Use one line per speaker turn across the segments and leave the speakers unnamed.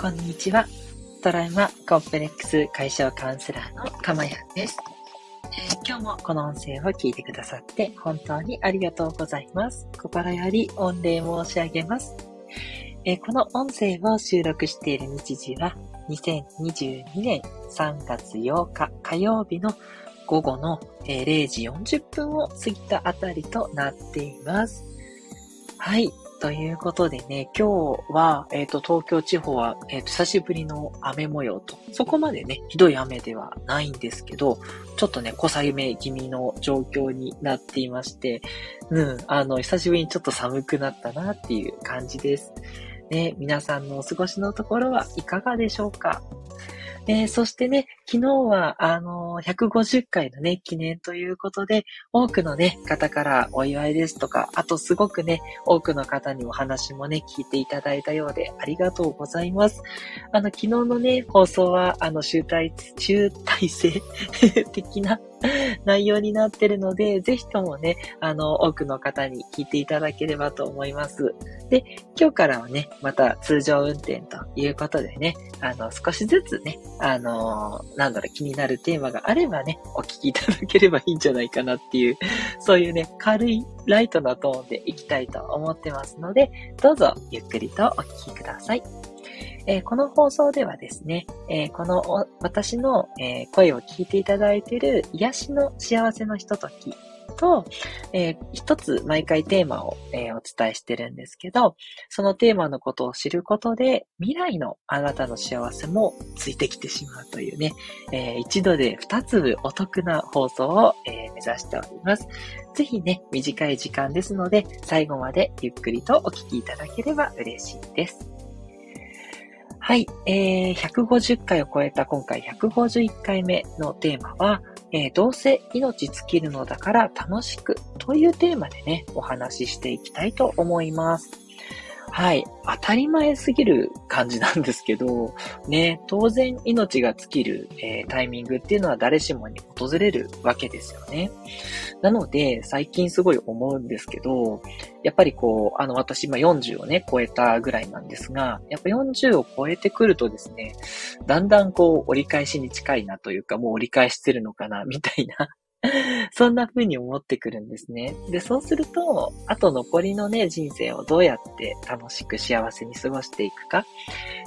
こんにちは。トラウマコンプレックス解消カウンセラーのかまやです、えー、今日もこの音声を聞いてくださって本当にありがとうございます。心より御礼申し上げます。えー、この音声を収録している日時は2022年3月8日火曜日の午後の0時40分を過ぎたあたりとなっています。はい。ということでね、今日は、えっ、ー、と、東京地方は、えっ、ー、と、久しぶりの雨模様と、そこまでね、ひどい雨ではないんですけど、ちょっとね、小雨気味の状況になっていまして、うん、あの、久しぶりにちょっと寒くなったなっていう感じです。ね、皆さんのお過ごしのところはいかがでしょうか？えー、そしてね、昨日は、あのー、150回のね、記念ということで、多くのね、方からお祝いですとか、あとすごくね、多くの方にお話もね、聞いていただいたようで、ありがとうございます。あの、昨日のね、放送は、あの、集大、集大成 的な内容になってるので、ぜひともね、あの、多くの方に聞いていただければと思います。で、今日からはね、また通常運転ということでね、あの、少しずつね、あの、なんだろう、気になるテーマがあればね、お聞きいただければいいんじゃないかなっていう、そういうね、軽いライトなトーンでいきたいと思ってますので、どうぞゆっくりとお聞きください。えー、この放送ではですね、えー、この私の、えー、声を聞いていただいている癒しの幸せのひとときと、え一つ毎回テーマを、えお伝えしてるんですけど、そのテーマのことを知ることで、未来のあなたの幸せもついてきてしまうというね、え一度で二つお得な放送を、え目指しております。ぜひね、短い時間ですので、最後までゆっくりとお聞きいただければ嬉しいです。はい、えー、150回を超えた今回151回目のテーマは、えー、どうせ命尽きるのだから楽しくというテーマでね、お話ししていきたいと思います。はい。当たり前すぎる感じなんですけど、ね、当然命が尽きる、えー、タイミングっていうのは誰しもに訪れるわけですよね。なので、最近すごい思うんですけど、やっぱりこう、あの、私今40をね、超えたぐらいなんですが、やっぱ40を超えてくるとですね、だんだんこう、折り返しに近いなというか、もう折り返してるのかな、みたいな そんな風に思ってくるんですね。で、そうすると、あと残りのね、人生をどうやって楽しく幸せに過ごしていくかっ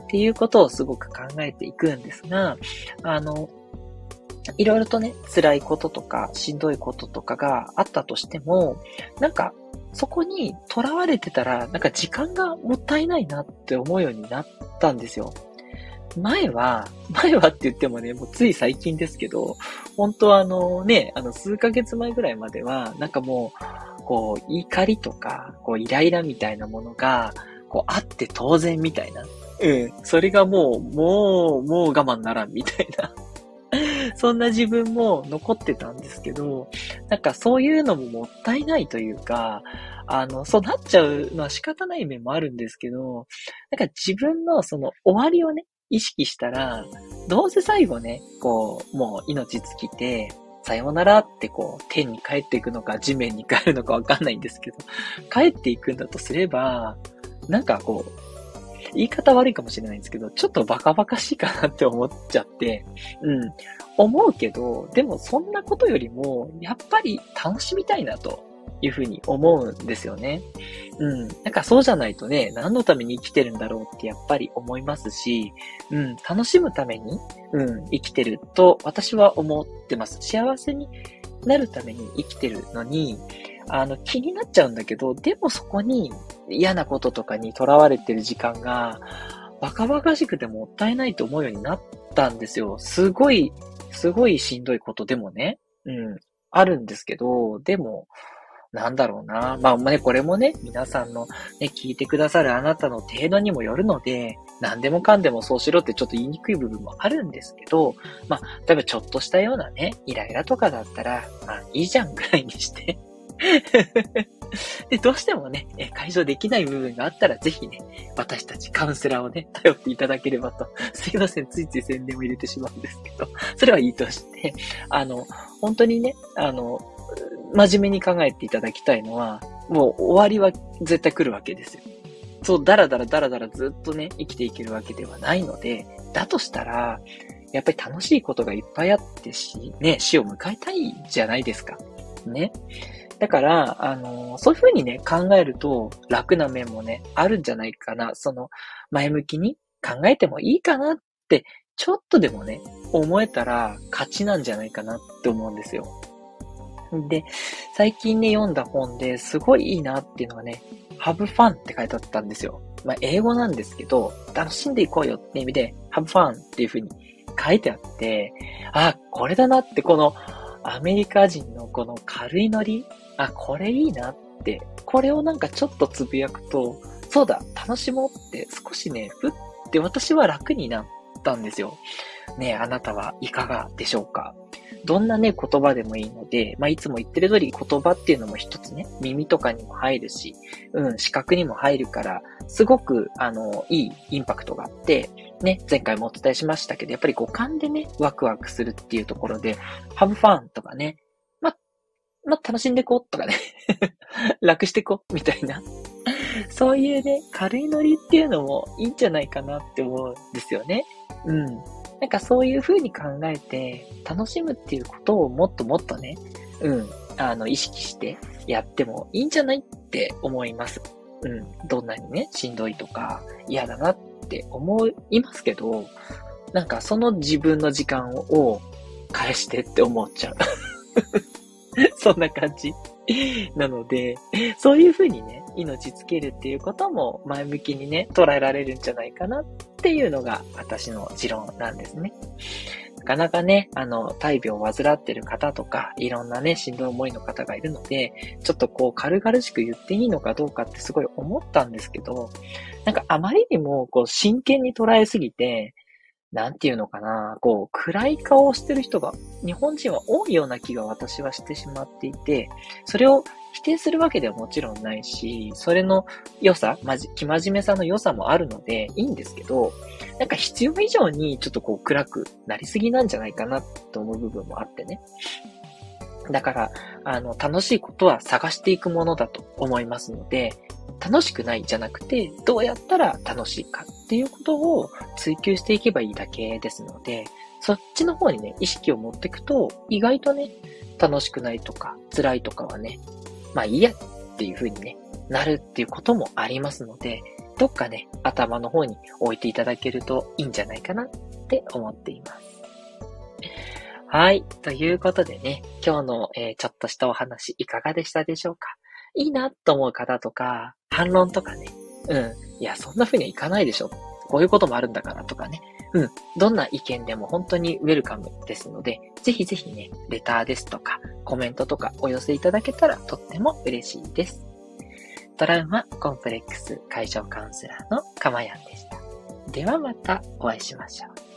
ていうことをすごく考えていくんですが、あの、いろいろとね、辛いこととか、しんどいこととかがあったとしても、なんか、そこに囚われてたら、なんか時間がもったいないなって思うようになったんですよ。前は、前はって言ってもね、もうつい最近ですけど、本当はあのね、あの数ヶ月前ぐらいまでは、なんかもう、こう、怒りとか、こう、イライラみたいなものが、こう、あって当然みたいな。うん。それがもう、もう、もう我慢ならんみたいな。そんな自分も残ってたんですけど、なんかそういうのももったいないというか、あの、そうなっちゃうのは仕方ない面もあるんですけど、なんか自分のその終わりをね、意識したら、どうせ最後ね、こう、もう命尽きて、さようならってこう、天に帰っていくのか、地面に帰るのかわかんないんですけど、帰っていくんだとすれば、なんかこう、言い方悪いかもしれないんですけど、ちょっとバカバカしいかなって思っちゃって、うん。思うけど、でもそんなことよりも、やっぱり楽しみたいなと。いうふうに思うんですよね。うん。なんかそうじゃないとね、何のために生きてるんだろうってやっぱり思いますし、うん、楽しむために、うん、生きてると私は思ってます。幸せになるために生きてるのに、あの、気になっちゃうんだけど、でもそこに嫌なこととかに囚われてる時間が、バカバカしくてもったいないと思うようになったんですよ。すごい、すごいしんどいことでもね、うん、あるんですけど、でも、なんだろうな。まあね、これもね、皆さんのね、聞いてくださるあなたの程度にもよるので、何でもかんでもそうしろってちょっと言いにくい部分もあるんですけど、まあ、例えばちょっとしたようなね、イライラとかだったら、まあ、いいじゃんぐらいにしてで、どうしてもね、解消できない部分があったら、ぜひね、私たちカウンセラーをね、頼っていただければと。すいません、ついつい宣伝を入れてしまうんですけど、それはいいとして、あの、本当にね、あの、真面目に考えていただきたいのは、もう終わりは絶対来るわけですよ。そう、だらだらだらだらずっとね、生きていけるわけではないので、だとしたら、やっぱり楽しいことがいっぱいあってし、ね、死を迎えたいじゃないですか。ね。だから、あの、そういうふうにね、考えると楽な面もね、あるんじゃないかな。その、前向きに考えてもいいかなって、ちょっとでもね、思えたら勝ちなんじゃないかなって思うんですよ。で、最近ね、読んだ本ですごいいいなっていうのがね、have fun って書いてあったんですよ。まあ、英語なんですけど、楽しんでいこうよって意味で、have fun っていう風に書いてあって、あ、これだなって、このアメリカ人のこの軽いノリ、あ、これいいなって、これをなんかちょっとつぶやくと、そうだ、楽しもうって少しね、ふって私は楽になったんですよ。ねあなたはいかがでしょうか？どんなね、言葉でもいいので、まあ、いつも言ってる通り言葉っていうのも一つね、耳とかにも入るし、うん、視覚にも入るから、すごく、あの、いいインパクトがあって、ね、前回もお伝えしましたけど、やっぱり五感でね、ワクワクするっていうところで、have fun とかね、ま、ま、楽しんでこうとかね 楽してこうみたいなそういうね、軽いノリっていうのもいいんじゃないかなって思うんですよね。うん。なんかそういう風に考えて、楽しむっていうことをもっともっとね、うん、あの、意識してやってもいいんじゃないって思います。うん、どんなにね、しんどいとか嫌だなって思いますけど、なんかその自分の時間を返してって思っちゃう。そんな感じ。なので、そういうふうにね、命つけるっていうことも前向きにね、捉えられるんじゃないかなっていうのが私の持論なんですね。なかなかね、あの、大病を患ってる方とか、いろんなね、しんどい思いの方がいるので、ちょっとこう、軽々しく言っていいのかどうかってすごい思ったんですけど、なんかあまりにも、こう、真剣に捉えすぎて、なんていうのかな、こう、暗い顔をしてる人が、日本人は多いような気が私はしてしまっていて、それを否定するわけではもちろんないし、それの良さ、まじ、生真面目さの良さもあるので、いいんですけど、なんか必要以上にちょっとこう暗くなりすぎなんじゃないかなと思う部分もあってね。だから、あの、楽しいことは探していくものだと思いますので、楽しくないじゃなくて、どうやったら楽しいかっていうことを追求していけばいいだけですので、そっちの方にね、意識を持っていくと、意外とね、楽しくないとか、辛いとかはね、まあいいやっていう風にね、なるっていうこともありますので、どっかね、頭の方に置いていただけるといいんじゃないかなって思っています。はい。ということでね、今日の、えー、ちょっとしたお話いかがでしたでしょうか？いいなと思う方とか、反論とかね、うん。いや、そんな風にはいかないでしょ。こういうこともあるんだからとかね。うん。どんな意見でも本当にウェルカムですので、ぜひぜひね、レターですとか、コメントとかお寄せいただけたらとっても嬉しいです。トラウマコンプレックス解消カウンセラーのかまやんでした。ではまたお会いしましょう。